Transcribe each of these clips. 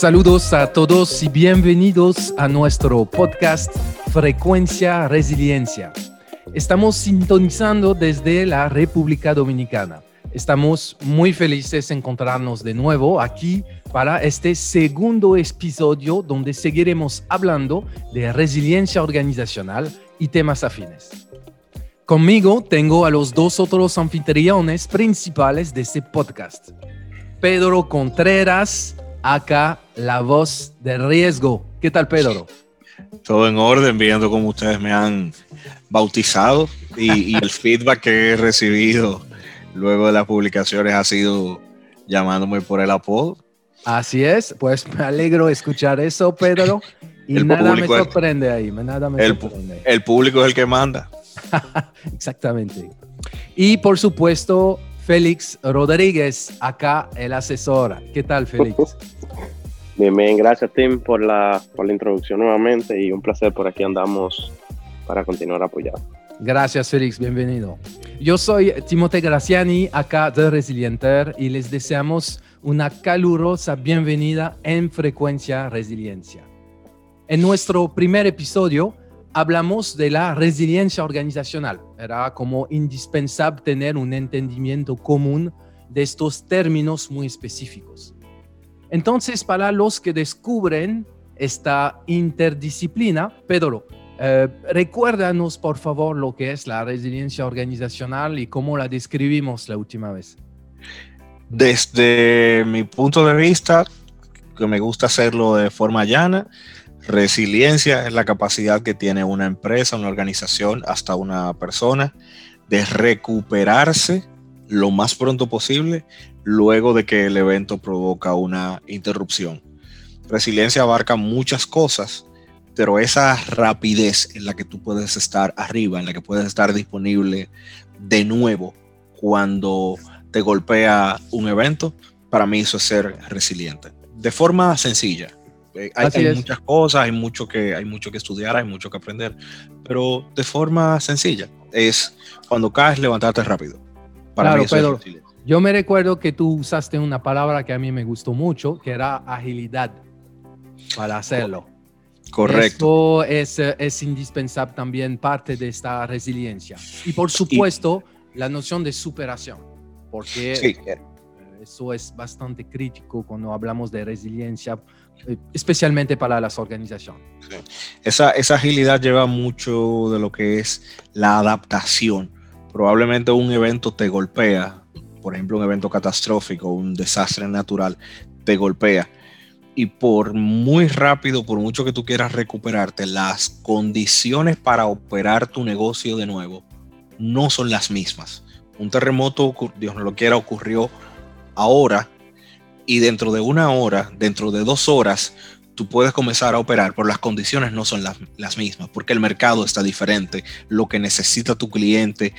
Saludos a todos y bienvenidos a nuestro podcast Frecuencia Resiliencia. Estamos sintonizando desde la República Dominicana. Estamos muy felices de encontrarnos de nuevo aquí para este segundo episodio donde seguiremos hablando de resiliencia organizacional y temas afines. Conmigo tengo a los dos otros anfitriones principales de este podcast. Pedro Contreras acá la voz de riesgo. ¿Qué tal, Pedro? Todo en orden, viendo cómo ustedes me han bautizado y, el feedback que he recibido luego de las publicaciones ha sido llamándome por el apodo. Así es, pues me alegro escuchar eso, Pedro. Y nada me sorprende ahí, nada me el, sorprende. El público es el que manda. Exactamente. Y por supuesto, Félix Rodríguez, acá el asesor. ¿Qué tal, Félix? Bien, bien, gracias Tim por la, por la introducción nuevamente y un placer por aquí andamos para continuar apoyando. Gracias Félix, bienvenido. Yo soy Timote Graciani, acá de Resilienter y les deseamos una calurosa bienvenida en Frecuencia Resiliencia. En nuestro primer episodio hablamos de la resiliencia organizacional. Era como indispensable tener un entendimiento común de estos términos muy específicos. Entonces, para los que descubren esta interdisciplina, Pedro, eh, recuérdanos por favor lo que es la resiliencia organizacional y cómo la describimos la última vez. Desde mi punto de vista, que me gusta hacerlo de forma llana, Resiliencia es la capacidad que tiene una empresa, una organización, hasta una persona de recuperarse lo más pronto posible luego de que el evento provoca una interrupción. Resiliencia abarca muchas cosas, pero esa rapidez en la que tú puedes estar arriba, en la que puedes estar disponible de nuevo cuando te golpea un evento, para mí eso es ser resiliente. De forma sencilla, eh, hay, muchas cosas, hay mucho, que, hay mucho que estudiar, hay mucho que aprender, pero de forma sencilla es cuando caes, levantarte rápido. Para mí eso es yo me recuerdo que tú usaste una palabra que a mí me gustó mucho, que era agilidad para hacerlo. Correcto. Esto es, es indispensable también parte de esta resiliencia. Y por supuesto, la noción de superación, porque eh, eso es bastante crítico cuando hablamos de resiliencia, eh, especialmente para las organizaciones. Esa, esa agilidad lleva mucho de lo que es la adaptación. Probablemente un evento te golpea, por ejemplo, un evento catastrófico, un desastre natural, te golpea. Y por muy rápido, por mucho que tú quieras recuperarte, las condiciones para operar tu negocio de nuevo no son las mismas. Un terremoto, Dios no lo quiera, ocurrió ahora y dentro de una hora, dentro de dos horas, tú puedes comenzar a operar, pero las condiciones no son las, las, mismas, porque el mercado está diferente, lo que necesita tu cliente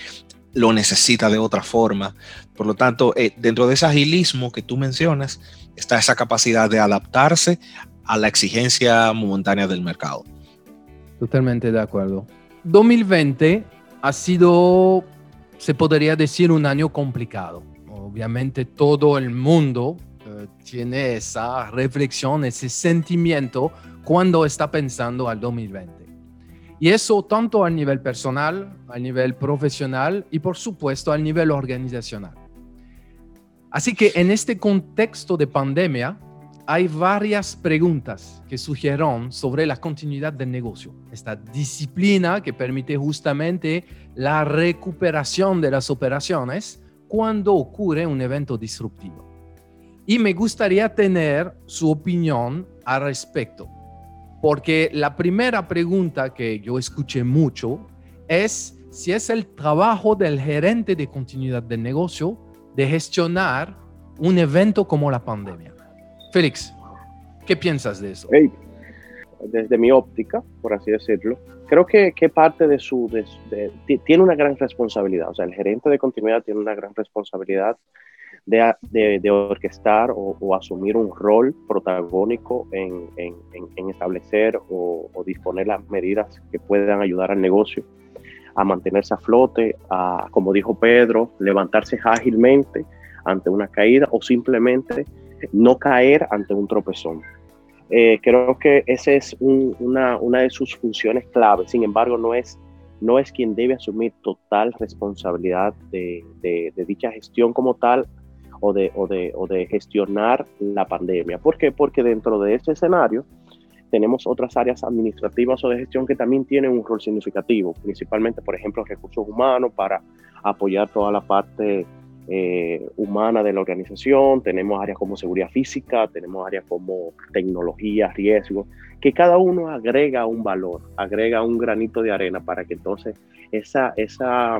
lo necesita de otra forma. Por lo tanto, eh, dentro de ese agilismo que tú mencionas, está esa capacidad de adaptarse a la exigencia momentánea del mercado. Totalmente de acuerdo. 2020 ha sido, se podría decir, un año complicado. Obviamente todo el mundo eh, tiene esa reflexión, ese sentimiento cuando está pensando al 2020. Y eso tanto a nivel personal, a nivel profesional y por supuesto a nivel organizacional. Así que en este contexto de pandemia hay varias preguntas que sugieren sobre la continuidad del negocio, esta disciplina que permite justamente la recuperación de las operaciones cuando ocurre un evento disruptivo. Y me gustaría tener su opinión al respecto. Porque la primera pregunta que yo escuché mucho es si es el trabajo del gerente de continuidad del negocio de gestionar un evento como la pandemia. Félix, ¿qué piensas de eso? Desde mi óptica, por así decirlo, creo que, que parte de su, tiene una gran responsabilidad, o sea, el gerente de continuidad tiene una gran responsabilidad de, de, orquestar o, asumir un rol protagónico en, en, establecer o, o, disponer las medidas que puedan ayudar al negocio a mantenerse a flote, a, como dijo Pedro, levantarse ágilmente ante una caída o simplemente no caer ante un tropezón. Eh, creo que esa es una, una, de sus funciones clave. Sin embargo, no es, no es quien debe asumir total responsabilidad de, de, dicha gestión como tal o de, o, de, o de gestionar la pandemia. ¿Por qué? Porque dentro de este escenario tenemos otras áreas administrativas o de gestión que también tienen un rol significativo, principalmente, por ejemplo, recursos humanos para apoyar toda la parte eh, humana de la organización, tenemos áreas como seguridad física, tenemos áreas como tecnología, riesgo, que cada uno agrega un valor, agrega un granito de arena para que entonces esa, esa,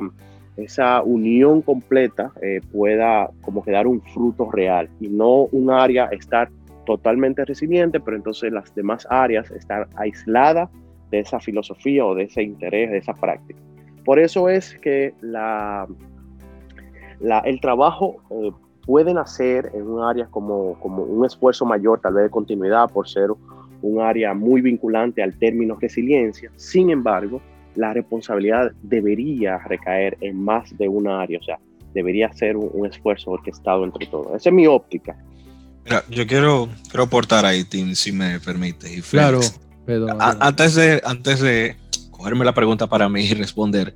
esa unión completa eh, pueda como que dar un fruto real y no un área estar totalmente resiliente, pero entonces las demás áreas están aisladas de esa filosofía o de ese interés, de esa práctica. Por eso es que la, el trabajo eh, puede nacer en un área como, como un esfuerzo mayor, tal vez de continuidad, por ser un área muy vinculante al término resiliencia. Sin embargo, la responsabilidad debería recaer en más de una área, o sea, debería ser un, un esfuerzo orquestado entre todos. Esa es mi óptica. Mira, yo quiero, quiero aportar ahí, Tim, si me permite. Y claro, antes, de, antes de cogerme la pregunta para mí y responder,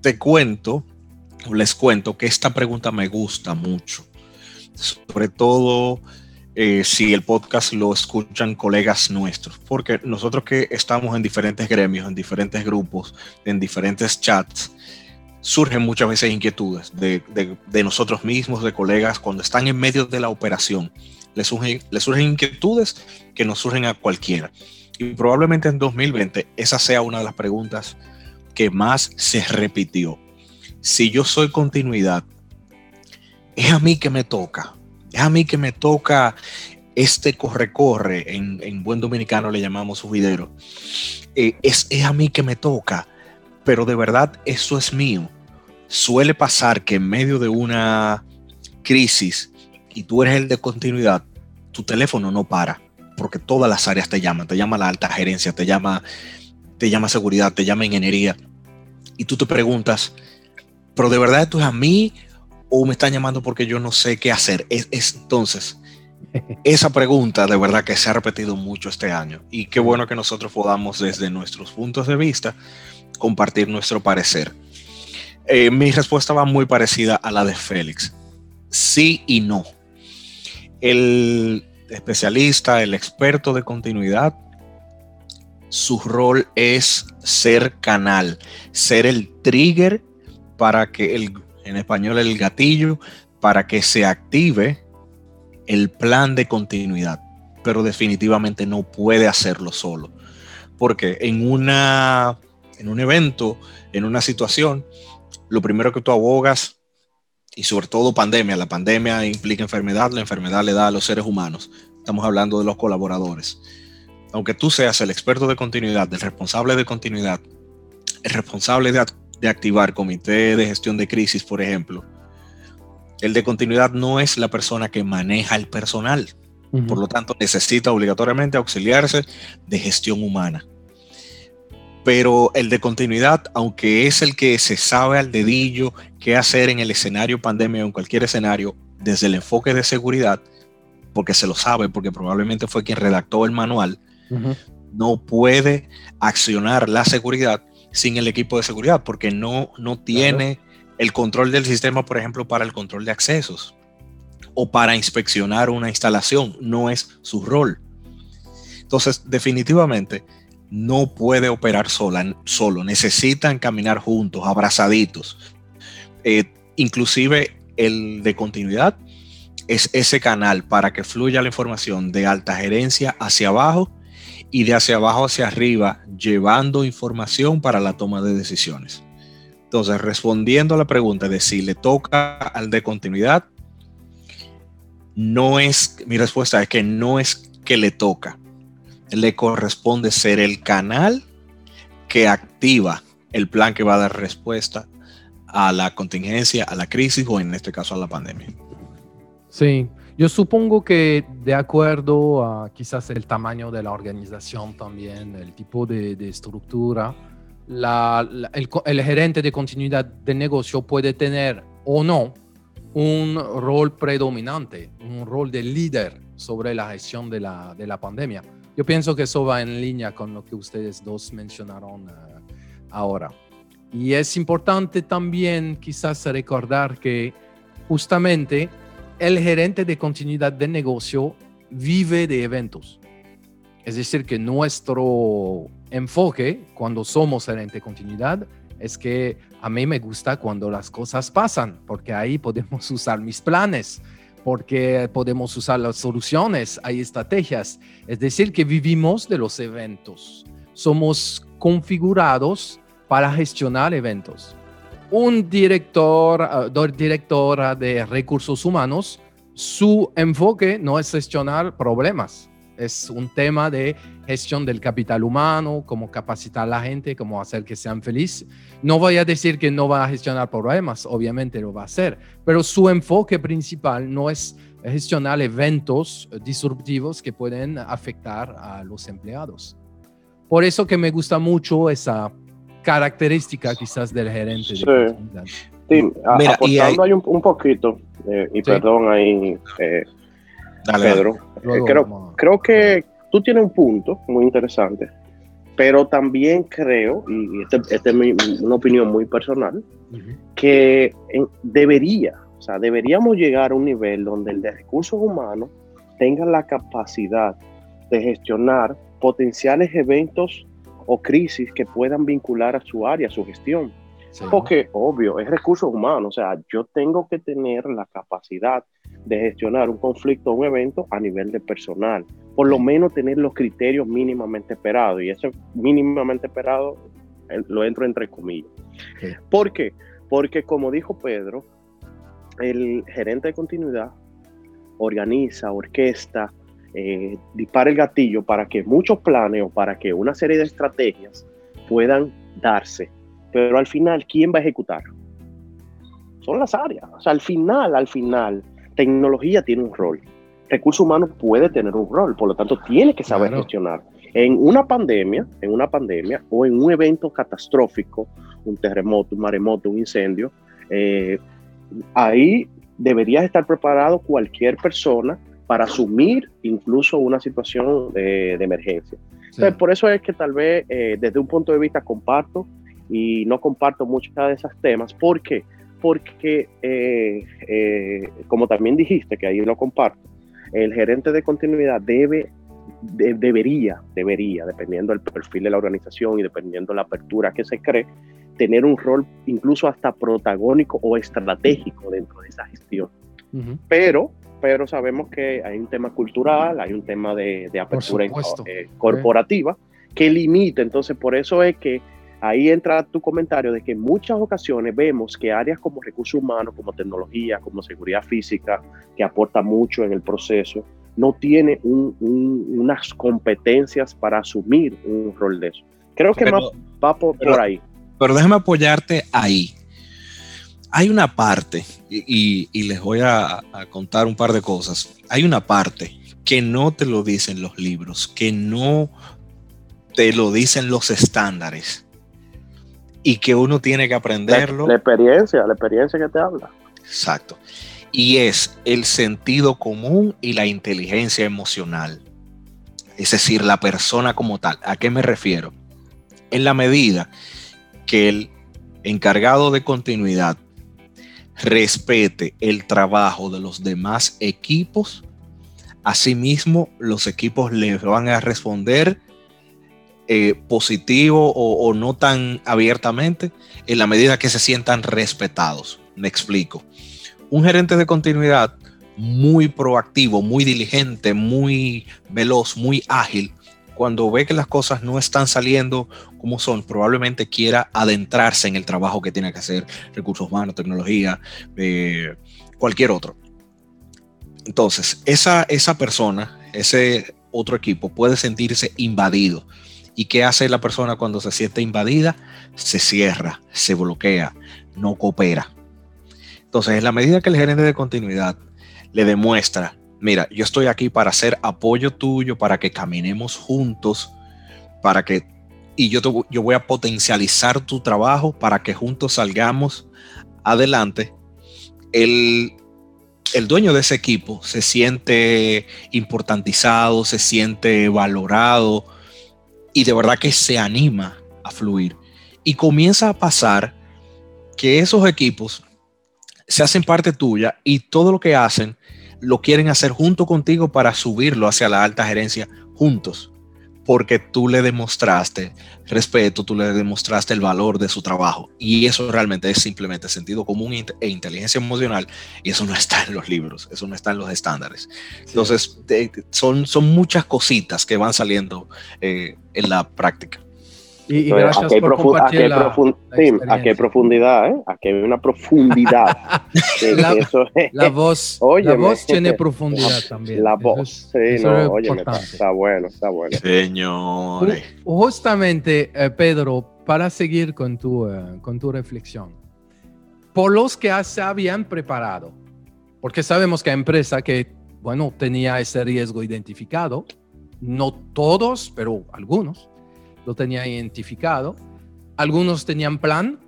te cuento, les cuento que esta pregunta me gusta mucho. Sobre todo eh, si el podcast lo escuchan colegas nuestros, porque nosotros que estamos en diferentes gremios, en diferentes grupos, en diferentes chats, surgen muchas veces inquietudes de, nosotros mismos, de colegas, cuando están en medio de la operación. Les surgen, surgen inquietudes que nos surgen a cualquiera. Y probablemente en 2020 esa sea una de las preguntas que más se repitió. Si yo soy continuidad, es a mí que me toca. Es a mí que me toca este corre-corre, en, buen dominicano le llamamos subidero. Eh, es, es a mí que me toca pero de verdad eso es mío. Suele pasar que en medio de una crisis y tú eres el de continuidad, tu teléfono no para, porque todas las áreas te llaman, te llama la alta gerencia, te llama, te llama seguridad, te llama ingeniería, y tú te preguntas, pero de verdad esto es a mí o me están llamando porque yo no sé qué hacer. Es, es, entonces, esa pregunta de verdad que se ha repetido mucho este año y qué bueno que nosotros podamos desde nuestros puntos de vista compartir nuestro parecer. Eh, mi respuesta va muy parecida a la de Félix. Sí y no. El especialista, el experto de continuidad, su rol es ser canal, ser el trigger para que el, en español el gatillo, para que se active el plan de continuidad, pero definitivamente no puede hacerlo solo, porque en una en un evento, en una situación, lo primero que tú abogas, y sobre todo pandemia, la pandemia implica enfermedad, la enfermedad le da a los seres humanos. Estamos hablando de los colaboradores. Aunque tú seas el experto de continuidad, el responsable de continuidad, el responsable de, de activar comité de gestión de crisis, por ejemplo, el de continuidad no es la persona que maneja el personal. Por lo tanto, necesita obligatoriamente auxiliarse de gestión humana. Pero el de continuidad, aunque es el que se sabe al dedillo qué hacer en el escenario pandemia o en cualquier escenario desde el enfoque de seguridad, porque se lo sabe, porque probablemente fue quien redactó el manual, no puede accionar la seguridad sin el equipo de seguridad, porque no, no tiene el control del sistema, por ejemplo, para el control de accesos o para inspeccionar una instalación, no es su rol. Entonces, definitivamente, no puede operar sola, solo, necesitan caminar juntos, abrazaditos. Eh, inclusive el de continuidad es ese canal para que fluya la información de alta gerencia hacia abajo y de hacia abajo hacia arriba, llevando información para la toma de decisiones. Entonces, respondiendo a la pregunta de si le toca al de continuidad, no es, mi respuesta es que no es que le toca, le corresponde ser el canal que activa el plan que va a dar respuesta a la contingencia, a la crisis o en este caso a la pandemia. Sí, yo supongo que de acuerdo a quizás el tamaño de la organización también, el tipo de, estructura, el, gerente de continuidad de negocio puede tener o no un rol predominante, un rol de líder sobre la gestión de la, de la pandemia. Yo pienso que eso va en línea con lo que ustedes dos mencionaron eh, ahora. Y es importante también quizás recordar que justamente el gerente de continuidad de negocio vive de eventos. Es decir, que nuestro enfoque cuando somos gerente de continuidad es que a mí me gusta cuando las cosas pasan, porque ahí podemos usar mis planes, porque podemos usar las soluciones, hay estrategias. Es decir, que vivimos de los eventos. Somos configurados para gestionar eventos. Un director, uh, directora de recursos humanos, su enfoque no es gestionar problemas, es un tema de gestión del capital humano, cómo capacitar a la gente, cómo hacer que sean felices. No voy a decir que no va a gestionar problemas, obviamente lo va a hacer, pero su enfoque principal no es gestionar eventos disruptivos que pueden afectar a los empleados. Por eso que me gusta mucho esa característica quizás del gerente. Sí, sí aportando ahí un, poquito, eh, y perdón ahí, eh, Pedro, eh, creo, creo que tú tienes un punto muy interesante, pero también creo, y esta este es una opinión muy personal, que debería, o sea, deberíamos llegar a un nivel donde el de recursos humanos tenga la capacidad de gestionar potenciales eventos o crisis que puedan vincular a su área, a su gestión. Porque, obvio, es recursos humanos, o sea, yo tengo que tener la capacidad de gestionar un conflicto o un evento a nivel de personal. Por lo menos tener los criterios mínimamente esperados. Y ese mínimamente esperado lo entro entre comillas. ¿Por qué? Porque como dijo Pedro, el gerente de continuidad organiza, orquesta, eh, dispara el gatillo para que muchos planes o para que una serie de estrategias puedan darse. Pero al final, ¿quién va a ejecutar? Son las áreas. O sea, al final, al final, tecnología tiene un rol, recurso humano puede tener un rol, por lo tanto tiene que saber gestionar. En una pandemia, en una pandemia o en un evento catastrófico, un terremoto, un maremoto, un incendio, eh, ahí debería estar preparado cualquier persona para asumir incluso una situación de, emergencia. Entonces, por eso es que tal vez eh, desde un punto de vista comparto y no comparto muchos de esos temas. ¿Por qué? porque, eh, eh, como también dijiste, que ahí lo comparto, el gerente de continuidad debe, debería, debería, dependiendo del perfil de la organización y dependiendo de la apertura que se cree, tener un rol incluso hasta protagónico o estratégico dentro de esa gestión. Pero pero sabemos que hay un tema cultural, hay un tema de, apertura eh, corporativa que limita. Entonces, por eso es que ahí entra tu comentario de que en muchas ocasiones vemos que áreas como recursos humanos, como tecnología, como seguridad física, que aporta mucho en el proceso, no tiene unas competencias para asumir un rol de eso. Creo que va por, ahí. Pero déjame apoyarte ahí. Hay una parte, y, les voy a, a contar un par de cosas. Hay una parte que no te lo dicen los libros, que no te lo dicen los estándares y que uno tiene que aprenderlo. La, experiencia, la experiencia que te habla. Exacto. Y es el sentido común y la inteligencia emocional. Es decir, la persona como tal. ¿A qué me refiero? En la medida que el encargado de continuidad respete el trabajo de los demás equipos, asimismo los equipos le van a responder eh, positivo o, no tan abiertamente en la medida que se sientan respetados. Me explico. Un gerente de continuidad muy proactivo, muy diligente, muy veloz, muy ágil, cuando ve que las cosas no están saliendo como son, probablemente quiera adentrarse en el trabajo que tiene que hacer, recursos humanos, tecnología, eh, cualquier otro. Entonces, esa, esa persona, ese otro equipo puede sentirse invadido ¿Y qué hace la persona cuando se siente invadida? Se cierra, se bloquea, no coopera. Entonces, en la medida que el gerente de continuidad le demuestra, mira, yo estoy aquí para hacer apoyo tuyo, para que caminemos juntos, para que, y yo, yo voy a potencializar tu trabajo para que juntos salgamos adelante, el, el dueño de ese equipo se siente importantizado, se siente valorado y de verdad que se anima a fluir. Y comienza a pasar que esos equipos se hacen parte tuya y todo lo que hacen lo quieren hacer junto contigo para subirlo hacia la alta gerencia juntos porque tú le demostraste respeto, tú le demostraste el valor de su trabajo. Y eso realmente es simplemente sentido común e inteligencia emocional. Y eso no está en los libros, eso no está en los estándares. Entonces, son, son muchas cositas que van saliendo eh, en la práctica. Y, gracias por compartir la, a qué profundidad, ¿eh? Aquí hay una profundidad. la, voz, la voz tiene profundidad también. La voz, sí, no, oye, está bueno, está bueno. Señores. Justamente, eh, Pedro, para seguir con tu, eh, con tu reflexión, por los que se habían preparado, porque sabemos que hay empresa que, bueno, tenía ese riesgo identificado, no todos, pero algunos lo tenía identificado. Algunos tenían plan,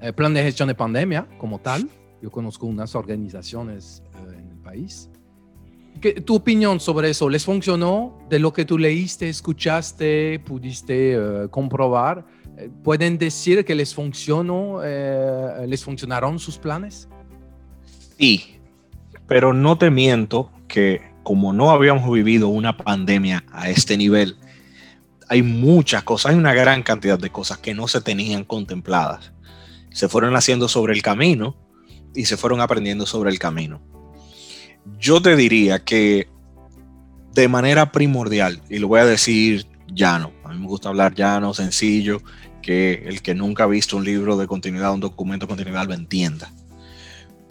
eh, plan de gestión de pandemia como tal. Yo conozco unas organizaciones eh, en el país. ¿Qué, ¿Tu opinión sobre eso? ¿Les funcionó? De lo que tú leíste, escuchaste, pudiste eh, comprobar, ¿pueden decir que les funcionó, les funcionaron sus planes? Sí, pero no te miento que como no habíamos vivido una pandemia a este nivel, hay muchas cosas, hay una gran cantidad de cosas que no se tenían contempladas. Se fueron haciendo sobre el camino y se fueron aprendiendo sobre el camino. Yo te diría que de manera primordial, y lo voy a decir llano, a mí me gusta hablar llano, sencillo, que el que nunca ha visto un libro de continuidad, un documento de continuidad lo entienda.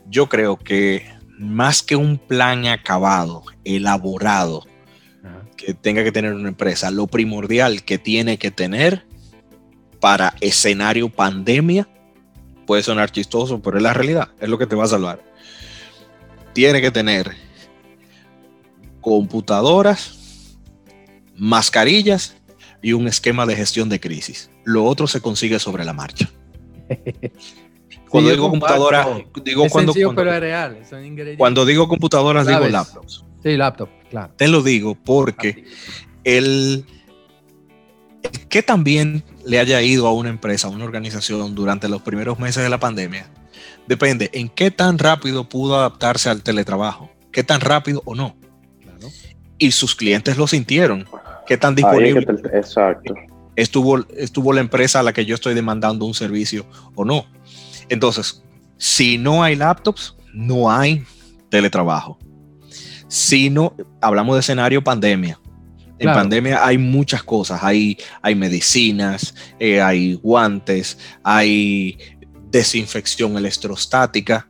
Yo creo que más que un plan acabado, elaborado, que tenga que tener una empresa, lo primordial que tiene que tener para escenario pandemia, puede sonar chistoso, pero es la realidad, es lo que te va a salvar. Tiene que tener computadoras, mascarillas y un esquema de gestión de crisis. Lo otro se consigue sobre la marcha. Cuando digo computadora, digo cuando, cuando, digo computadoras, digo laptops. Sí, laptop. Te lo digo porque el, que también le haya ido a una empresa, a una organización durante los primeros meses de la pandemia, depende en qué tan rápido pudo adaptarse al teletrabajo, qué tan rápido o no. Y sus clientes lo sintieron, qué tan disponible exacto. Estuvo, estuvo la empresa a la que yo estoy demandando un servicio o no. Entonces, si no hay laptops, no hay teletrabajo sino hablamos de escenario pandemia. En pandemia hay muchas cosas, hay, hay medicinas, eh, hay guantes, hay desinfección electrostática,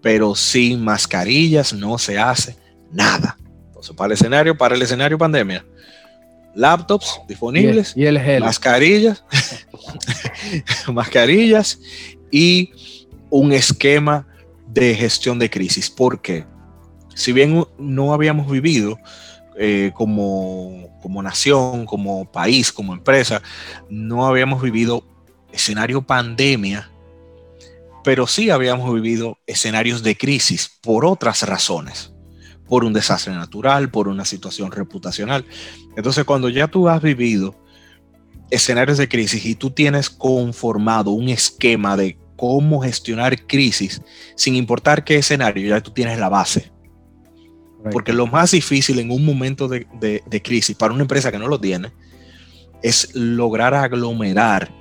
pero sin mascarillas no se hace nada. Entonces, para el escenario, para el escenario pandemia, laptops disponibles, y el, gel. mascarillas, mascarillas y un esquema de gestión de crisis. ¿Por qué? Si bien no habíamos vivido eh, como, nación, como país, como empresa, no habíamos vivido escenario pandemia, pero sí habíamos vivido escenarios de crisis por otras razones, por un desastre natural, por una situación reputacional. Entonces, cuando ya tú has vivido escenarios de crisis y tú tienes conformado un esquema de cómo gestionar crisis, sin importar qué escenario, ya tú tienes la base. Porque lo más difícil en un momento de, crisis para una empresa que no lo tiene es lograr aglomerar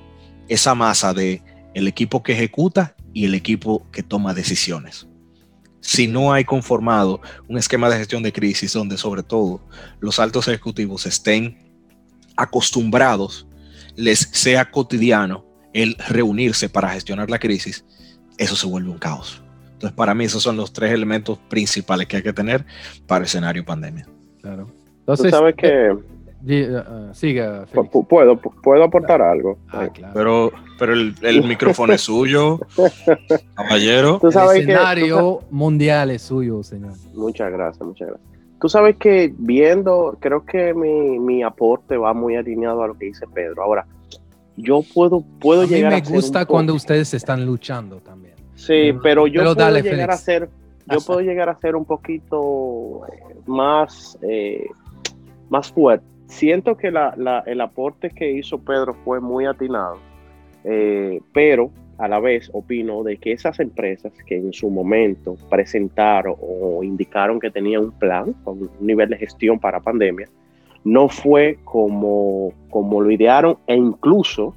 esa masa de el equipo que ejecuta y el equipo que toma decisiones. Si no hay conformado un esquema de gestión de crisis donde sobre todo los altos ejecutivos estén acostumbrados, les sea cotidiano el reunirse para gestionar la crisis, eso se vuelve un caos. Entonces, para mí, esos son los tres elementos principales que hay que tener para el escenario pandemia. Claro. Entonces, Tú sabes que. siga. Puedo, puedo aportar algo. Ah, pero, pero el, micrófono es suyo, caballero. el escenario mundial es suyo, señor. Muchas gracias, muchas gracias. Tú sabes que viendo, creo que mi, mi aporte va muy alineado a lo que dice Pedro. Ahora, yo puedo, puedo a llegar mí me gusta cuando ustedes están luchando también. Sí, pero yo puedo llegar a ser, yo puedo llegar a ser un poquito eh, más, eh, más fuerte. Siento que la, el aporte que hizo Pedro fue muy atinado, eh, pero a la vez opino de que esas empresas que en su momento presentaron o indicaron que tenían un plan con un nivel de gestión para pandemia, no fue como, como lo idearon e incluso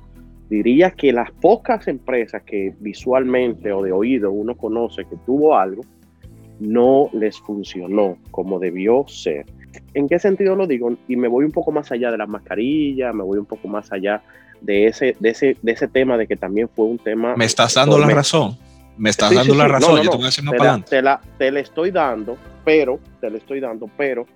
diría que las pocas empresas que visualmente o de oído uno conoce que tuvo algo, no les funcionó como debió ser. ¿En qué sentido lo digo? Y me voy un poco más allá de las mascarillas, me voy un poco más allá de ese, de ese, de ese tema de que también fue un tema... Me estás dando la razón. Me estás dando la razón. Yo te, la, te, la, te le estoy dando, pero, te le estoy dando, pero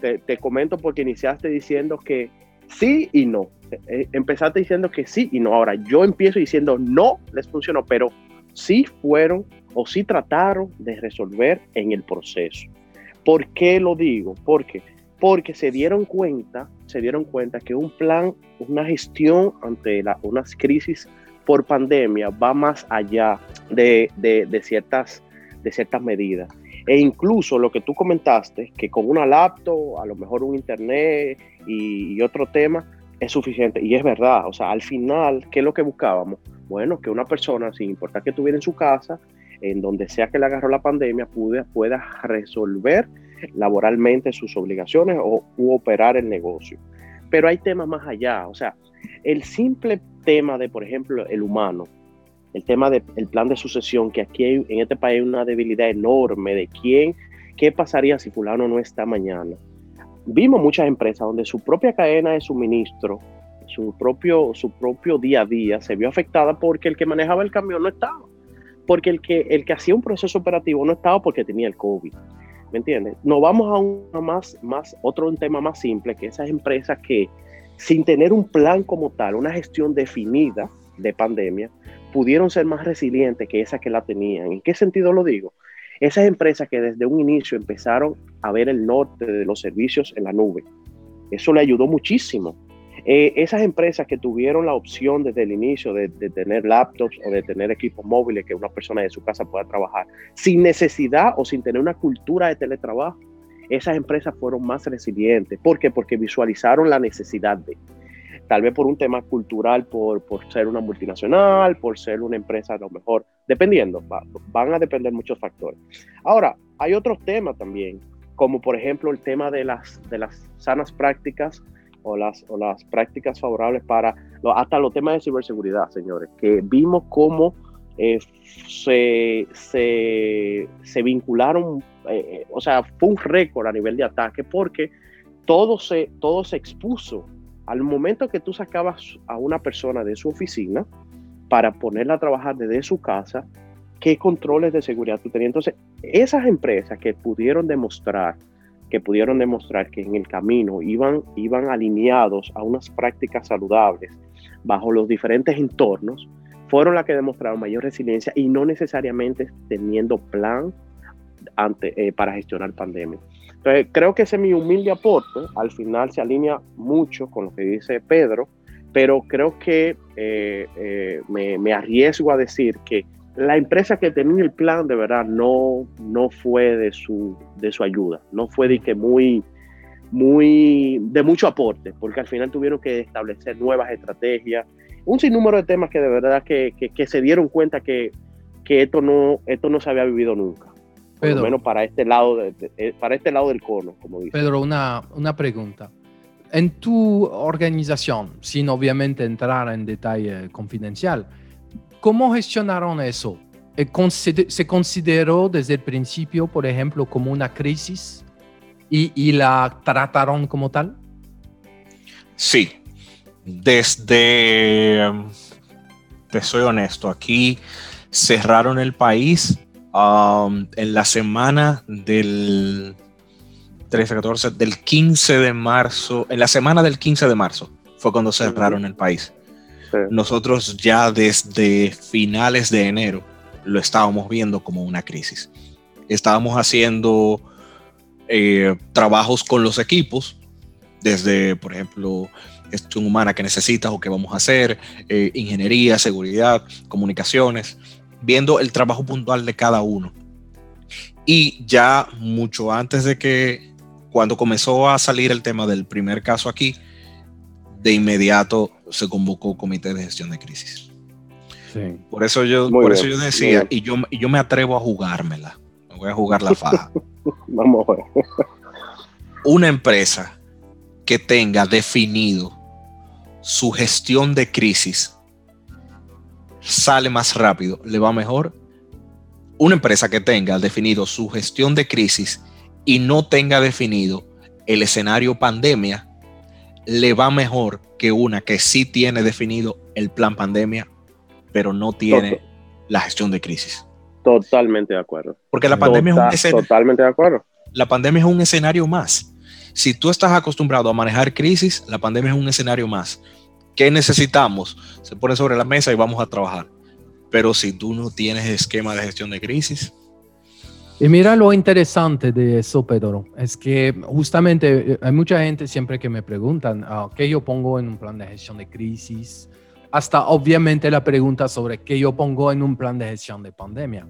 te, te comento porque iniciaste diciendo que sí y no. Eh, empezaste diciendo que sí y no. Ahora yo empiezo diciendo no les funcionó, pero sí fueron o sí trataron de resolver en el proceso. ¿Por qué lo digo? Porque porque se dieron cuenta, se dieron cuenta que un plan, una gestión ante la, unas crisis por pandemia va más allá de, de, ciertas, de ciertas medidas. E incluso lo que tú comentaste, que con una laptop, a lo mejor un internet y, otro tema, es suficiente. Y es verdad, o sea, al final, ¿qué es lo que buscábamos? Bueno, que una persona, sin importar que estuviera en su casa, en donde sea que le agarró la pandemia, pueda, pueda resolver laboralmente sus obligaciones o operar el negocio. Pero hay temas más allá, o sea, el simple tema de, por ejemplo, el humano, el tema del plan de sucesión, que aquí en este país hay una debilidad enorme de quién, qué pasaría si fulano no está mañana vimos muchas empresas donde su propia cadena de suministro, su propio, su propio día a día se vio afectada porque el que manejaba el camión no estaba, porque el que, el que hacía un proceso operativo no estaba porque tenía el COVID. ¿Me entiendes? Nos vamos a un más, más, otro tema más simple, que esas empresas que sin tener un plan como tal, una gestión definida de pandemia, pudieron ser más resilientes que esas que la tenían. ¿En qué sentido lo digo? Esas empresas que desde un inicio empezaron a ver el norte de los servicios en la nube, eso le ayudó muchísimo. Eh, esas empresas que tuvieron la opción desde el inicio de, tener laptops o de tener equipos móviles que una persona de su casa pueda trabajar sin necesidad o sin tener una cultura de teletrabajo, esas empresas fueron más resilientes. ¿Por qué? Porque visualizaron la necesidad de tal vez por un tema cultural, por, por, ser una multinacional, por ser una empresa a lo mejor, dependiendo, van a depender muchos factores. Ahora, hay otros temas también, como por ejemplo el tema de las, de las sanas prácticas o las, o las prácticas favorables para, hasta los temas de ciberseguridad, señores, que vimos cómo eh, se, se, se, vincularon, eh, o sea, fue un récord a nivel de ataque porque todo se, todo se expuso al momento que tú sacabas a una persona de su oficina para ponerla a trabajar desde su casa, ¿qué controles de seguridad tú tenías? Entonces, esas empresas que pudieron demostrar, que pudieron demostrar que en el camino iban, iban alineados a unas prácticas saludables bajo los diferentes entornos, fueron las que demostraron mayor resiliencia y no necesariamente teniendo plan ante, eh, para gestionar pandemia creo que ese mi humilde aporte al final se alinea mucho con lo que dice Pedro, pero creo que eh, eh, me, arriesgo a decir que la empresa que tenía el plan de verdad no, no fue de su, de su ayuda, no fue de que muy, muy, de mucho aporte, porque al final tuvieron que establecer nuevas estrategias, un sinnúmero de temas que de verdad que, que, se dieron cuenta que, que esto, no, esto no se había vivido nunca. Pedro, menos para este lado, eh, para este lado del cono, como dice. Pedro, una, una pregunta. En tu organización, sin obviamente entrar en detalle confidencial, ¿cómo gestionaron eso? Eh, ¿Se consideró desde el principio, por ejemplo, como una crisis y, y la trataron como tal? Sí, desde, te soy honesto, aquí cerraron el país Um, en la semana del 13, 14, del 15 de marzo, en la semana del 15 de marzo fue cuando cerraron el país. Nosotros ya desde finales de enero lo estábamos viendo como una crisis. Estábamos haciendo eh, trabajos con los equipos, desde, por ejemplo, gestión humana que necesitas o que vamos a hacer, eh, ingeniería, seguridad, comunicaciones, viendo el trabajo puntual de cada uno. Y ya mucho antes de que, cuando comenzó a salir el tema del primer caso aquí, de inmediato se convocó comité de gestión de crisis. Por eso yo, por eso yo decía, y yo, y yo me atrevo a jugármela. Me voy a jugar la faja. Vamos a ver. Una empresa que tenga definido su gestión de crisis sale más rápido, le va mejor. Una empresa que tenga definido su gestión de crisis y no tenga definido el escenario pandemia, le va mejor que una que sí tiene definido el plan pandemia, pero no tiene la gestión de crisis. Totalmente de acuerdo. Porque la pandemia es un escenario. Totalmente de acuerdo. La pandemia es un escenario más. Si tú estás acostumbrado a manejar crisis, la pandemia es un escenario más. ¿Qué necesitamos? Se pone sobre la mesa y vamos a trabajar. Pero si tú no tienes esquema de gestión de crisis. Y mira lo interesante de eso, Pedro, es que justamente eh, hay mucha gente siempre que me preguntan ah, qué yo pongo en un plan de gestión de crisis, hasta obviamente la pregunta sobre qué yo pongo en un plan de gestión de pandemia.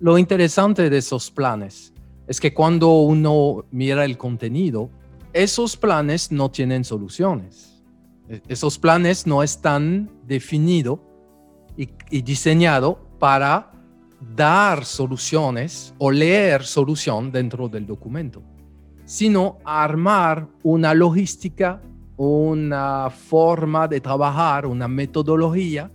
Lo interesante de esos planes es que cuando uno mira el contenido, esos planes no tienen soluciones esos planes no están definidos y, diseñados para dar soluciones o leer solución dentro del documento, sino armar una logística, una forma de trabajar, una metodología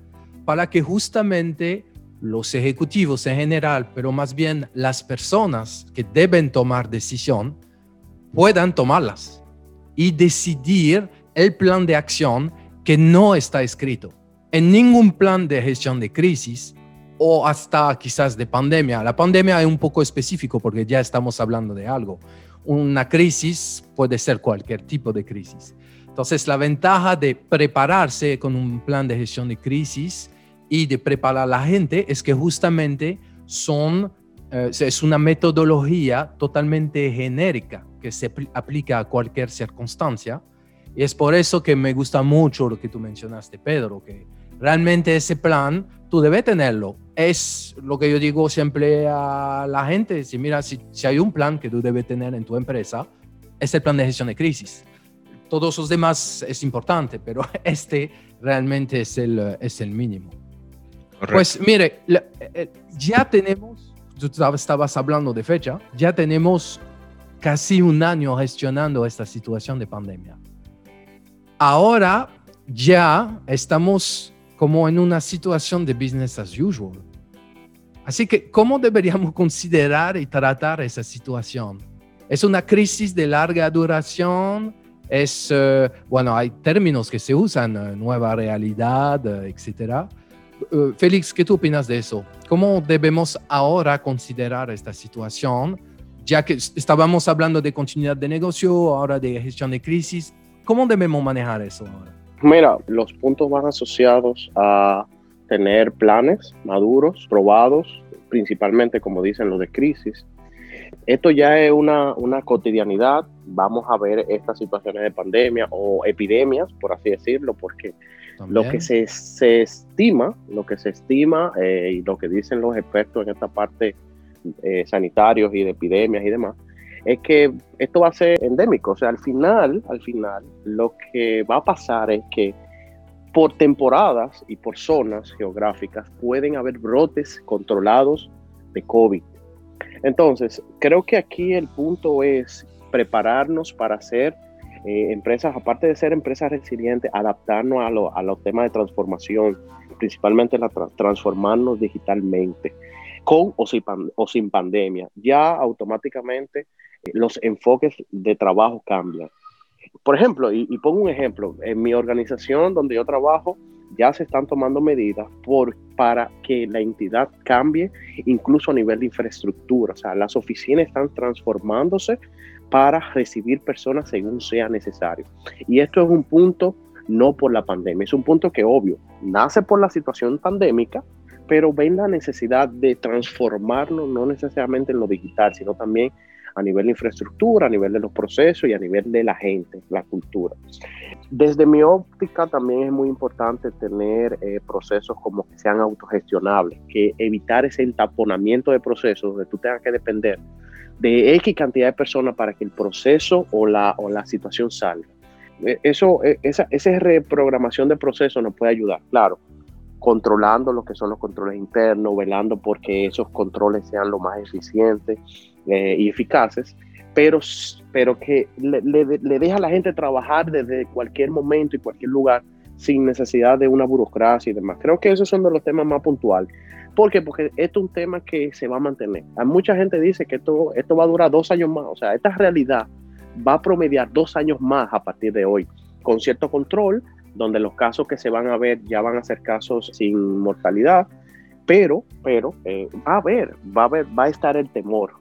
para que justamente los ejecutivos en general, pero más bien las personas que deben tomar decisión, puedan tomarlas y decidir el plan de acción que no está escrito. En ningún plan de gestión de crisis o hasta quizás de pandemia. La pandemia es un poco específico porque ya estamos hablando de algo. Una crisis puede ser cualquier tipo de crisis. Entonces, la ventaja de prepararse con un plan de gestión de crisis y de preparar a la gente es que justamente son, eh, es una metodología totalmente genérica que se aplica a cualquier circunstancia y es por eso que me gusta mucho lo que tú mencionaste, Pedro, que realmente ese plan tú debes tenerlo. Es lo que yo digo siempre a la gente, si mira, si, si hay un plan que tú debes tener en tu empresa, es el plan de gestión de crisis. Todos los demás es importante, pero este realmente es el, es el mínimo. Pues mire, eh, ya tenemos, tú estabas hablando de fecha, ya tenemos casi un año gestionando esta situación de pandemia ahora ya estamos como en una situación de business as usual. Así que, ¿cómo deberíamos considerar y tratar esa situación? ¿Es una crisis de larga duración? Es, eh, bueno, hay términos que se usan, eh, nueva realidad, eh, etcétera. Félix, ¿qué tú opinas de eso? ¿Cómo debemos ahora considerar esta situación? Ya que estábamos hablando de continuidad de negocio, ahora de gestión de crisis, ¿Cómo debemos manejar eso ahora? Mira, los puntos van asociados a tener planes maduros, probados, principalmente como dicen los de crisis. Esto ya es una, una cotidianidad. Vamos a ver estas situaciones de pandemia o epidemias, por así decirlo, porque lo que se, se, estima, lo que se estima eh, y lo que dicen los expertos en esta parte eh, sanitarios y de epidemias y demás, es que esto va a ser endémico. O sea, al final, al final, lo que va a pasar es que por temporadas y por zonas geográficas pueden haber brotes controlados de COVID. Entonces, creo que aquí el punto es prepararnos para hacer eh, empresas, aparte de ser empresas resilientes, adaptarnos a, los temas de transformación, principalmente la transformarnos digitalmente, con o sin pandemia. Ya automáticamente los enfoques de trabajo cambian. Por ejemplo, y, pongo un ejemplo, en mi organización donde yo trabajo, ya se están tomando medidas por, para que la entidad cambie incluso a nivel de infraestructura. O sea, las oficinas están transformándose para recibir personas según sea necesario. Y esto es un punto no por la pandemia, es un punto que obvio, nace por la situación pandémica, pero ven la necesidad de transformarlo no necesariamente en lo digital, sino también a nivel de infraestructura, a nivel de los procesos y a nivel de la gente, la cultura. Desde mi óptica también es muy importante tener eh, procesos como que sean autogestionables, que evitar ese entaponamiento de procesos donde tú tengas que depender de X cantidad de personas para que el proceso o la, o la situación salga. E, eso, e, esa, esa reprogramación de procesos nos puede ayudar, claro, controlando lo que son los controles internos, velando porque esos controles sean lo más eficientes eh, y eficaces, pero, pero que le, le, deja a la gente trabajar desde cualquier momento y cualquier lugar sin necesidad de una burocracia y demás. Creo que esos son de los temas más puntuales. ¿Por qué? Porque esto es un tema que se va a mantener. Hay mucha gente dice que esto, esto va a durar dos años más. O sea, esta realidad va a promediar dos años más a partir de hoy, con cierto control, donde los casos que se van a ver ya van a ser casos sin mortalidad, pero, pero eh, va a haber, va a haber, va a estar el temor,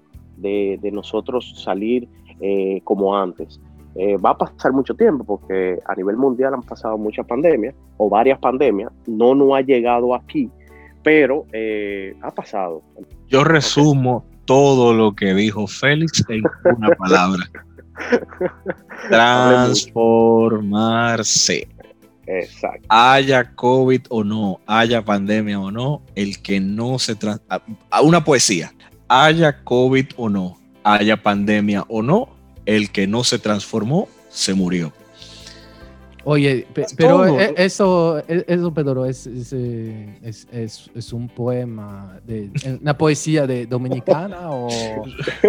de, nosotros salir eh, como antes. Eh, va a pasar mucho tiempo porque a nivel mundial han pasado muchas pandemias o varias pandemias, no no ha llegado aquí, pero eh, ha pasado. Yo resumo todo lo que dijo Félix en una palabra. Transformarse. Exacto. Haya COVID o no, haya pandemia o no, el que no se... a una poesía haya COVID o no, haya pandemia o no, el que no se transformó se murió. Oye, pero e, eso, e, eso, Pedro, es, eh, es, es, es, un poema, de una poesía de dominicana o...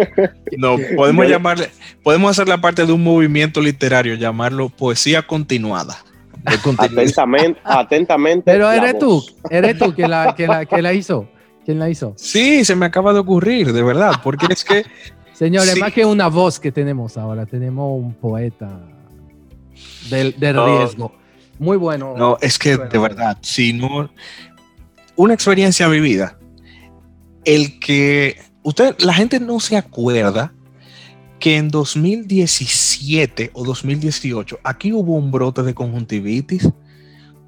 No, podemos llamarle, podemos hacer la parte de un movimiento literario, llamarlo poesía continuada. Atentamente, atentamente. Pero eres tú, eres tú que la, que la, que la hizo. ¿Quién la hizo? Sí, se me acaba de ocurrir, de verdad, porque es que... Señores, más que una voz que tenemos ahora, tenemos un poeta del, riesgo. Muy bueno. No, es que de verdad, si no... Una experiencia vivida. El que... Usted, la gente no se acuerda que en 2017 o 2018 aquí hubo un brote de conjuntivitis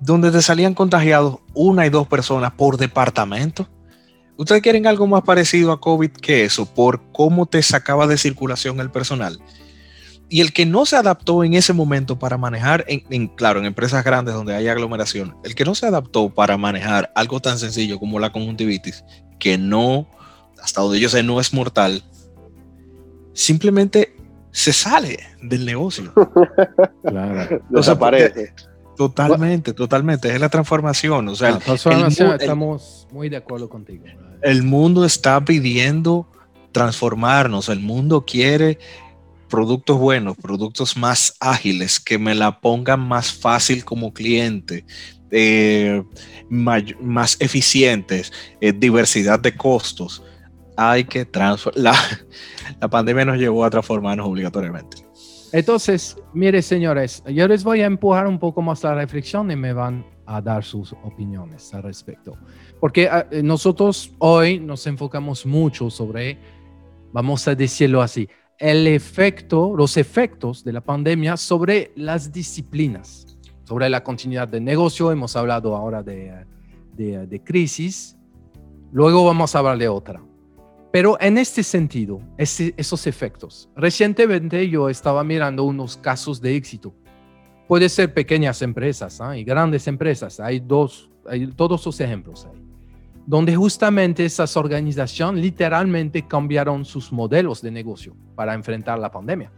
donde te salían contagiados una y dos personas por departamento. ¿Ustedes quieren algo más parecido a COVID que eso por cómo te sacaba de circulación el personal? Y el que no se adaptó en ese momento para manejar, en, claro, en empresas grandes donde hay aglomeración, el que no se adaptó para manejar algo tan sencillo como la conjuntivitis, que no, hasta donde yo sé, no es mortal, simplemente se sale del negocio. claro. Desaparece. Totalmente, totalmente. Es la transformación. O sea, estamos muy de acuerdo contigo. El mundo está pidiendo transformarnos. El mundo quiere productos buenos, productos más ágiles, que me la pongan más fácil como cliente, eh, más eficientes, eh, diversidad de costos. Hay que transformar. la pandemia nos llevó a transformarnos obligatoriamente. Entonces, mire, señores, yo les voy a empujar un poco más la reflexión y me van a dar sus opiniones al respecto. Porque ah, eh, nosotros hoy nos enfocamos mucho sobre, vamos a decirlo así, el efecto, los efectos de la pandemia sobre las disciplinas, sobre la continuidad del negocio. Hemos hablado ahora de, de, de crisis. Luego vamos a hablar de otra. Pero en este sentido, esos efectos, recientemente yo estaba mirando unos casos de éxito. Puede ser pequeñas empresas ¿ah? y grandes empresas. Hay dos, hay todos esos ejemplos ahí. Donde justamente esas organizaciones literalmente cambiaron sus modelos de negocio para enfrentar la pandemia.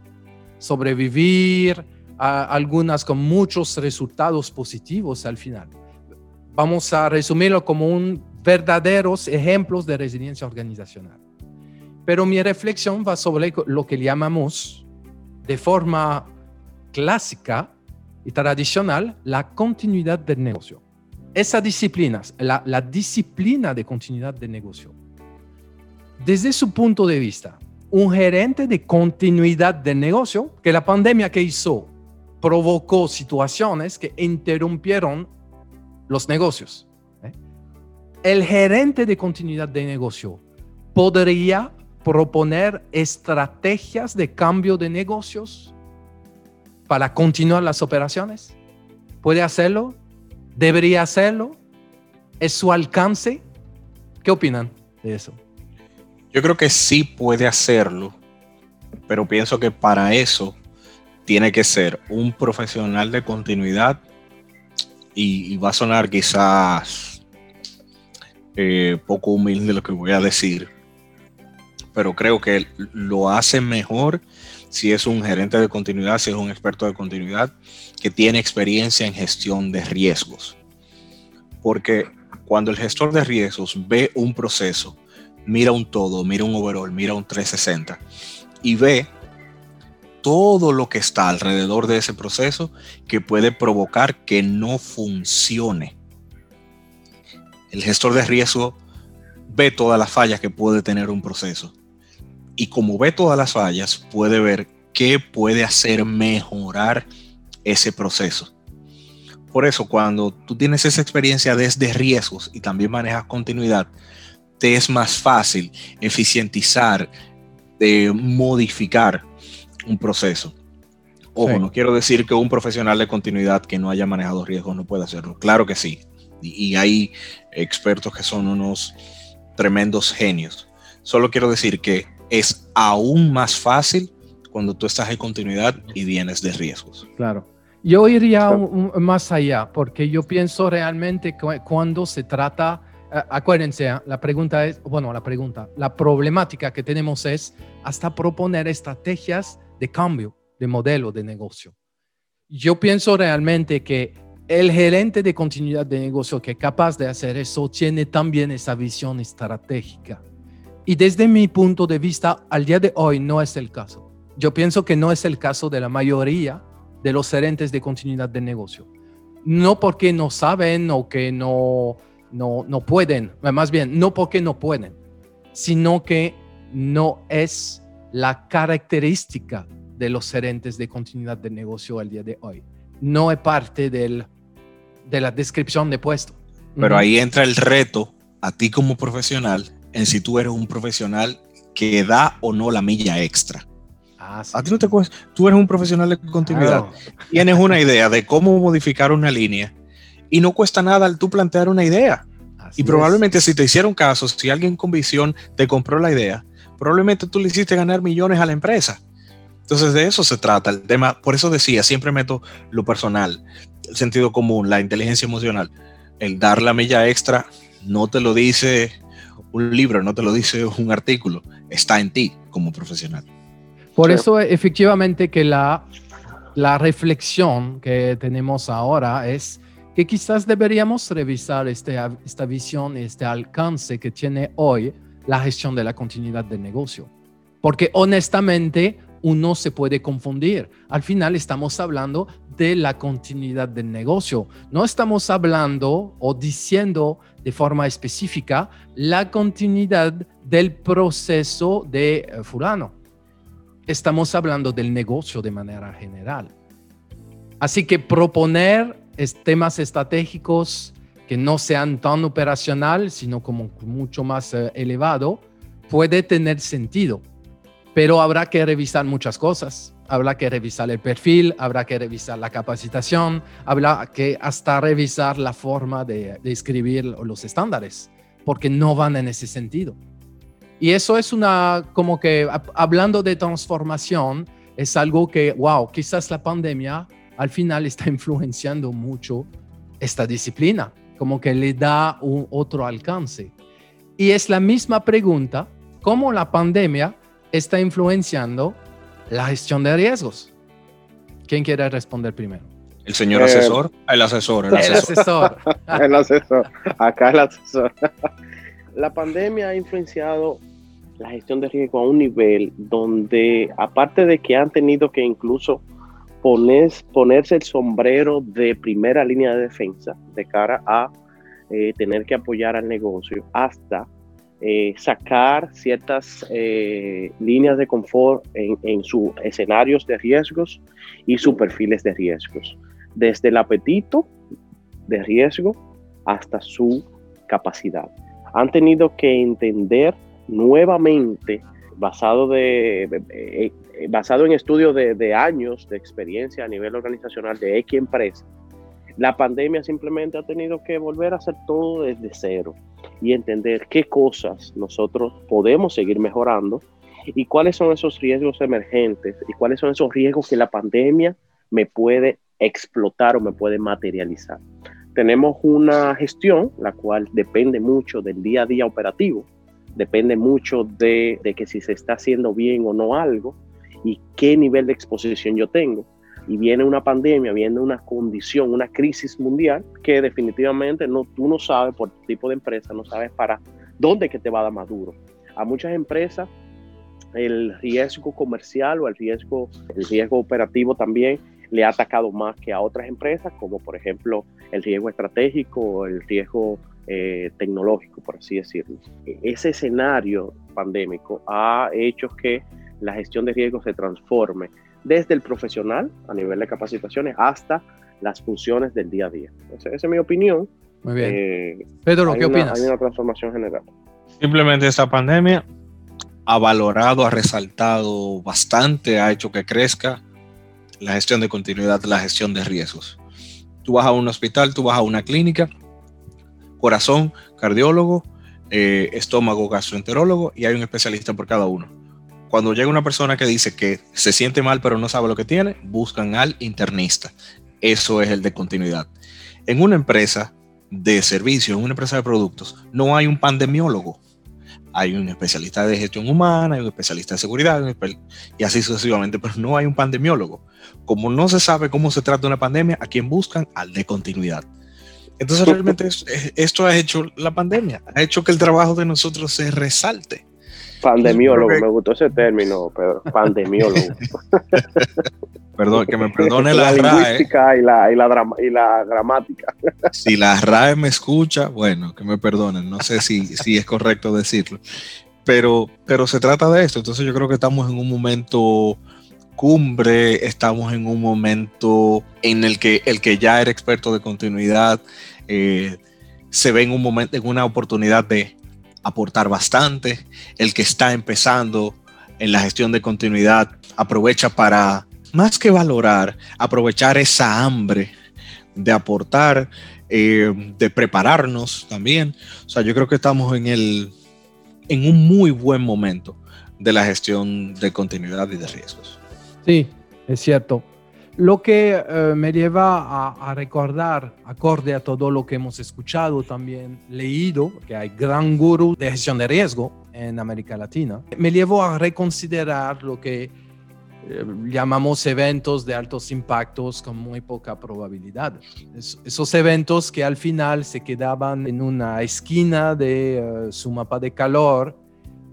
Sobrevivir, a algunas con muchos resultados positivos al final. Vamos a resumirlo como un verdaderos ejemplos de resiliencia organizacional. Pero mi reflexión va sobre lo que llamamos de forma clásica y tradicional la continuidad del negocio. Esa disciplina, la, disciplina de continuidad del negocio. Desde su punto de vista, un gerente de continuidad del negocio, que la pandemia que hizo provocó situaciones que interrumpieron los negocios. ¿eh? El gerente de continuidad de negocio podría proponer estrategias de cambio de negocios para continuar las operaciones. ¿Puede hacerlo? ¿Debería hacerlo? ¿Es su alcance? ¿Qué opinan de eso? Yo creo que sí puede hacerlo, pero pienso que para eso tiene que ser un profesional de continuidad y, va a sonar quizás eh, poco humilde lo que voy a decir, pero creo que lo hace mejor si es un gerente de continuidad, si es un experto de continuidad que tiene experiencia en gestión de riesgos. Porque cuando el gestor de riesgos ve un proceso, mira un todo, mira un overall, mira un 360 y ve todo lo que está alrededor de ese proceso que puede provocar que no funcione. El gestor de riesgo ve todas las fallas que puede tener un proceso. Y como ve todas las fallas, puede ver qué puede hacer mejorar ese proceso. Por eso, cuando tú tienes esa experiencia desde riesgos y también manejas continuidad, te es más fácil eficientizar, de modificar un proceso. Ojo, no quiero decir que un profesional de continuidad que no haya manejado riesgos no pueda hacerlo. Claro que sí. Y, hay expertos que son unos tremendos genios. Solo quiero decir que es aún más fácil cuando tú estás en continuidad y vienes de riesgos. Claro. Yo iría más allá, porque yo pienso realmente que cuando se trata, eh, acuérdense, ¿eh? la pregunta es, bueno, la pregunta, la problemática que tenemos es hasta proponer estrategias de cambio de modelo de negocio. Yo pienso realmente que el gerente de continuidad de negocio que es capaz de hacer eso tiene también esa visión estratégica. Y desde mi punto de vista, al día de hoy no es el caso. Yo pienso que no es el caso de la mayoría de los gerentes de continuidad de negocio. No porque no saben o que no, no, no pueden, más bien, no porque no pueden, sino que no es la característica de los gerentes de continuidad de negocio al día de hoy. No es parte del, de la descripción de puesto. Pero ahí entra el reto a ti como profesional en si tú eres un profesional que da o no la milla extra. Ah, a ti no te cuesta, tú eres un profesional de continuidad, tienes una idea de cómo modificar una línea y no cuesta nada al tú plantear una idea. y probablemente si te hicieron caso, si alguien con visión te compró la idea, probablemente tú le hiciste ganar millones a la empresa. Entonces de eso se trata el tema. Por eso decía, siempre meto lo personal, el sentido común, la inteligencia emocional. El dar la milla extra no te lo dice un libro, no te lo dice un artículo, está en ti como profesional. Por eso efectivamente que la, la reflexión que tenemos ahora es que quizás deberíamos revisar este, esta visión, este alcance que tiene hoy la gestión de la continuidad de negocio. Porque honestamente uno se puede confundir. Al final estamos hablando de la continuidad del negocio. No estamos hablando o diciendo de forma específica la continuidad del proceso de eh, fulano. Estamos hablando del negocio de manera general. Así que proponer temas estratégicos que no sean tan operacional, sino como mucho más eh, elevado, puede tener sentido. Pero habrá que revisar muchas cosas. Habrá que revisar el perfil, habrá que revisar la capacitación, habrá que hasta revisar la forma de, de escribir los estándares, porque no van en ese sentido. Y eso es una, como que hablando de transformación, es algo que, wow, quizás la pandemia al final está influenciando mucho esta disciplina como que le da un otro alcance. Y es la misma pregunta, ¿cómo la pandemia está influenciando la gestión de riesgos? ¿Quién quiere responder primero? El señor asesor, eh, el asesor, el asesor. El asesor. Acá el asesor. La pandemia ha influenciado la gestión de riesgo a un nivel donde, aparte de que han tenido que incluso ponerse el sombrero de primera línea de defensa de cara a eh, tener que apoyar al negocio hasta eh, sacar ciertas eh, líneas de confort en, sus escenarios de riesgos y sus perfiles de riesgos. Desde el apetito de riesgo hasta su capacidad. Han tenido que entender nuevamente, basado, de, eh, basado en estudios de, de, años de experiencia a nivel organizacional de X empresa, la pandemia simplemente ha tenido que volver a hacer todo desde cero y entender qué cosas nosotros podemos seguir mejorando y cuáles son esos riesgos emergentes y cuáles son esos riesgos que la pandemia me puede explotar o me puede materializar. Tenemos una gestión, la cual depende mucho del día a día operativo, depende mucho de, de que si se está haciendo bien o no algo y qué nivel de exposición yo tengo y viene una pandemia, viene una condición, una crisis mundial que definitivamente no, tú no sabes por tipo de empresa, no sabes para dónde que te va a dar más duro. A muchas empresas el riesgo comercial o el riesgo, el riesgo operativo también le ha atacado más que a otras empresas, como por ejemplo el riesgo estratégico o el riesgo eh, tecnológico, por así decirlo. Ese escenario pandémico ha hecho que la gestión de riesgos se transforme desde el profesional a nivel de capacitaciones hasta las funciones del día a día. Esa, es mi opinión. Muy bien. Eh, Pedro, ¿qué opinas? Hay una transformación general. Simplemente esta pandemia ha valorado, ha resaltado bastante, ha hecho que crezca la gestión de continuidad, la gestión de riesgos. Tú vas a un hospital, tú vas a una clínica, corazón, cardiólogo, eh, estómago, gastroenterólogo y hay un especialista por cada uno cuando llega una persona que dice que se siente mal pero no sabe lo que tiene, buscan al internista. Eso es el de continuidad. En una empresa de servicio, en una empresa de productos, no hay un pandemiólogo. Hay un especialista de gestión humana, hay un especialista de seguridad y así sucesivamente, pero no hay un pandemiólogo. Como no se sabe cómo se trata una pandemia, ¿a quién buscan? Al de continuidad. Entonces realmente esto ha hecho la pandemia, ha hecho que el trabajo de nosotros se resalte. Pandemiólogo, me gustó ese término, Pedro. Pandemiólogo. Perdón, que me perdone la, la lingüística y, la, y, la y la gramática. Si la RAE me escucha, bueno, que me perdonen. No sé si, si es correcto decirlo. Pero, pero se trata de esto. Entonces yo creo que estamos en un momento cumbre, estamos en un momento en el que el que ya era experto de continuidad eh, se ve en un momento, en una oportunidad de aportar bastante. El que está empezando en la gestión de continuidad aprovecha para, más que valorar, aprovechar esa hambre de aportar, eh, de prepararnos también. O sea, yo creo que estamos en, el, en un muy buen momento de la gestión de continuidad y de riesgos. Sí, es cierto. Lo que eh, me lleva a, recordar, acorde a todo lo que hemos escuchado, también leído, que hay gran gurú de gestión de riesgo en América Latina, me llevó a reconsiderar lo que eh, llamamos eventos de altos impactos con muy poca probabilidad. esos eventos que al final se quedaban en una esquina de eh, su mapa de calor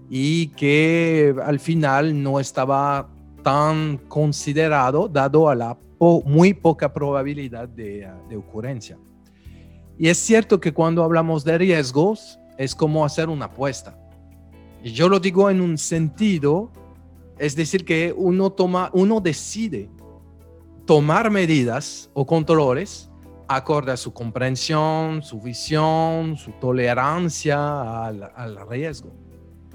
y que al final no estaba tan considerado dado a la muy poca probabilidad de, de ocurrencia. Y es cierto que cuando hablamos de riesgos es como hacer una apuesta. Y yo lo digo en un sentido, es decir, que uno, toma, uno decide tomar medidas o controles acorde a su comprensión, su visión, su tolerancia al, al riesgo.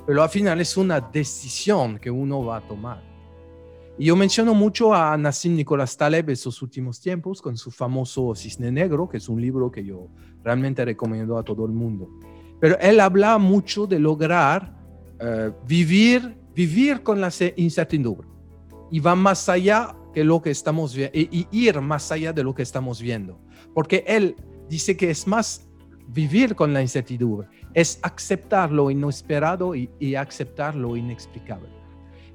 Pero al final es una decisión que uno va a tomar. Y yo menciono mucho a Nassim Nicolás Taleb esos últimos tiempos con su famoso Cisne Negro, que es un libro que yo realmente recomiendo a todo el mundo. Pero él habla mucho de lograr eh, vivir, vivir con la incertidumbre y va más allá que lo que estamos viendo y, ir más allá de lo que estamos viendo. Porque él dice que es más vivir con la incertidumbre, es aceptar lo inesperado y, y aceptar lo inexplicable.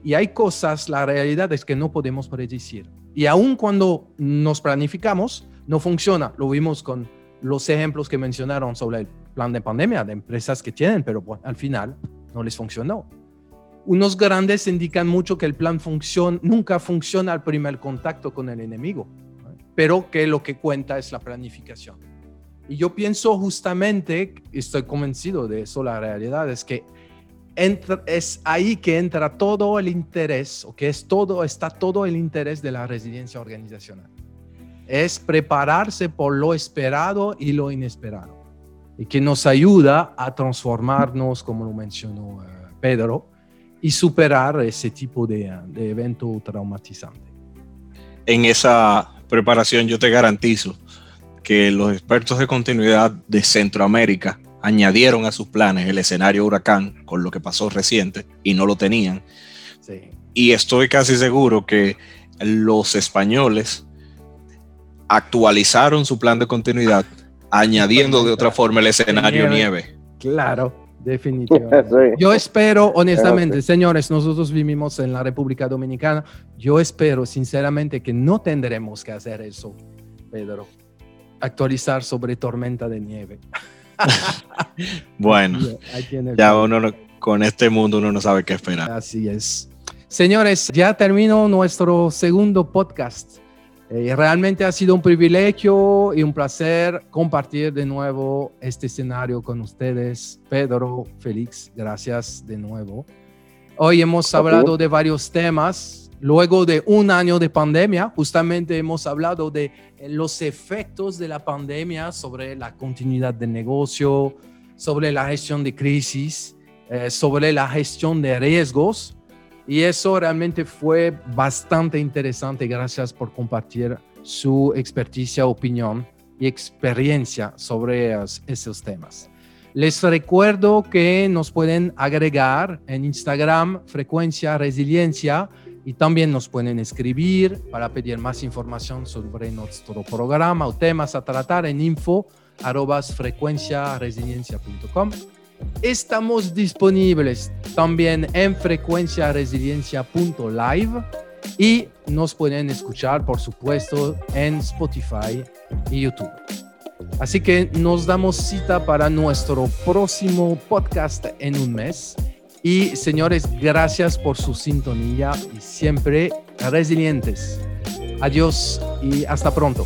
Y hay cosas, la realidad es que no podemos predecir. Y aun cuando nos planificamos, no funciona. Lo vimos con los ejemplos que mencionaron sobre el plan de pandemia de empresas que tienen, pero al final no les funcionó. Unos grandes indican mucho que el plan nunca funciona al primer contacto con el enemigo, pero que lo que cuenta es la planificación. Y yo pienso justamente, estoy convencido de eso, la realidad es que es ahí que entra todo el interés, o que es todo, está todo el interés de la residencia organizacional. Es prepararse por lo esperado y lo inesperado. y que nos ayuda a transformarnos, como lo mencionó eh, Pedro, y superar ese tipo de, de evento traumatizante. En esa preparación yo te garantizo que los expertos de continuidad de Centroamérica añadieron a sus planes el escenario huracán con lo que pasó reciente y no lo tenían. Y estoy casi seguro que los españoles actualizaron su plan de continuidad añadiendo de otra forma el escenario nieve. Claro, definitivamente. Yo espero, honestamente, señores, nosotros vivimos en la República Dominicana. Yo espero, sinceramente, que no tendremos que hacer eso, Pedro. Actualizar sobre tormenta de nieve. bueno, ya uno con este mundo uno no sabe qué esperar. Así es. Señores, ya terminó nuestro segundo podcast. Eh, realmente ha sido un privilegio y un placer compartir de nuevo este escenario con ustedes. Pedro, Félix, gracias de nuevo. Hoy hemos hablado de varios temas. Luego de un año de pandemia, justamente hemos hablado de los efectos de la pandemia sobre la continuidad del negocio, sobre la gestión de crisis, eh, sobre la gestión de riesgos y eso realmente fue bastante interesante. Gracias por compartir su experticia, opinión y experiencia sobre esos temas. Les recuerdo que nos pueden agregar en Instagram frecuencia resiliencia y también nos pueden escribir para pedir más información sobre nuestro programa o temas a tratar en info arrobas frecuenciaresiliencia.com. Estamos disponibles también en frecuenciaresiliencia.live y nos pueden escuchar, por supuesto, en Spotify y YouTube. Así que nos damos cita para nuestro próximo podcast en un mes. Y señores, gracias por su sintonía y siempre resilientes. Adiós y hasta pronto.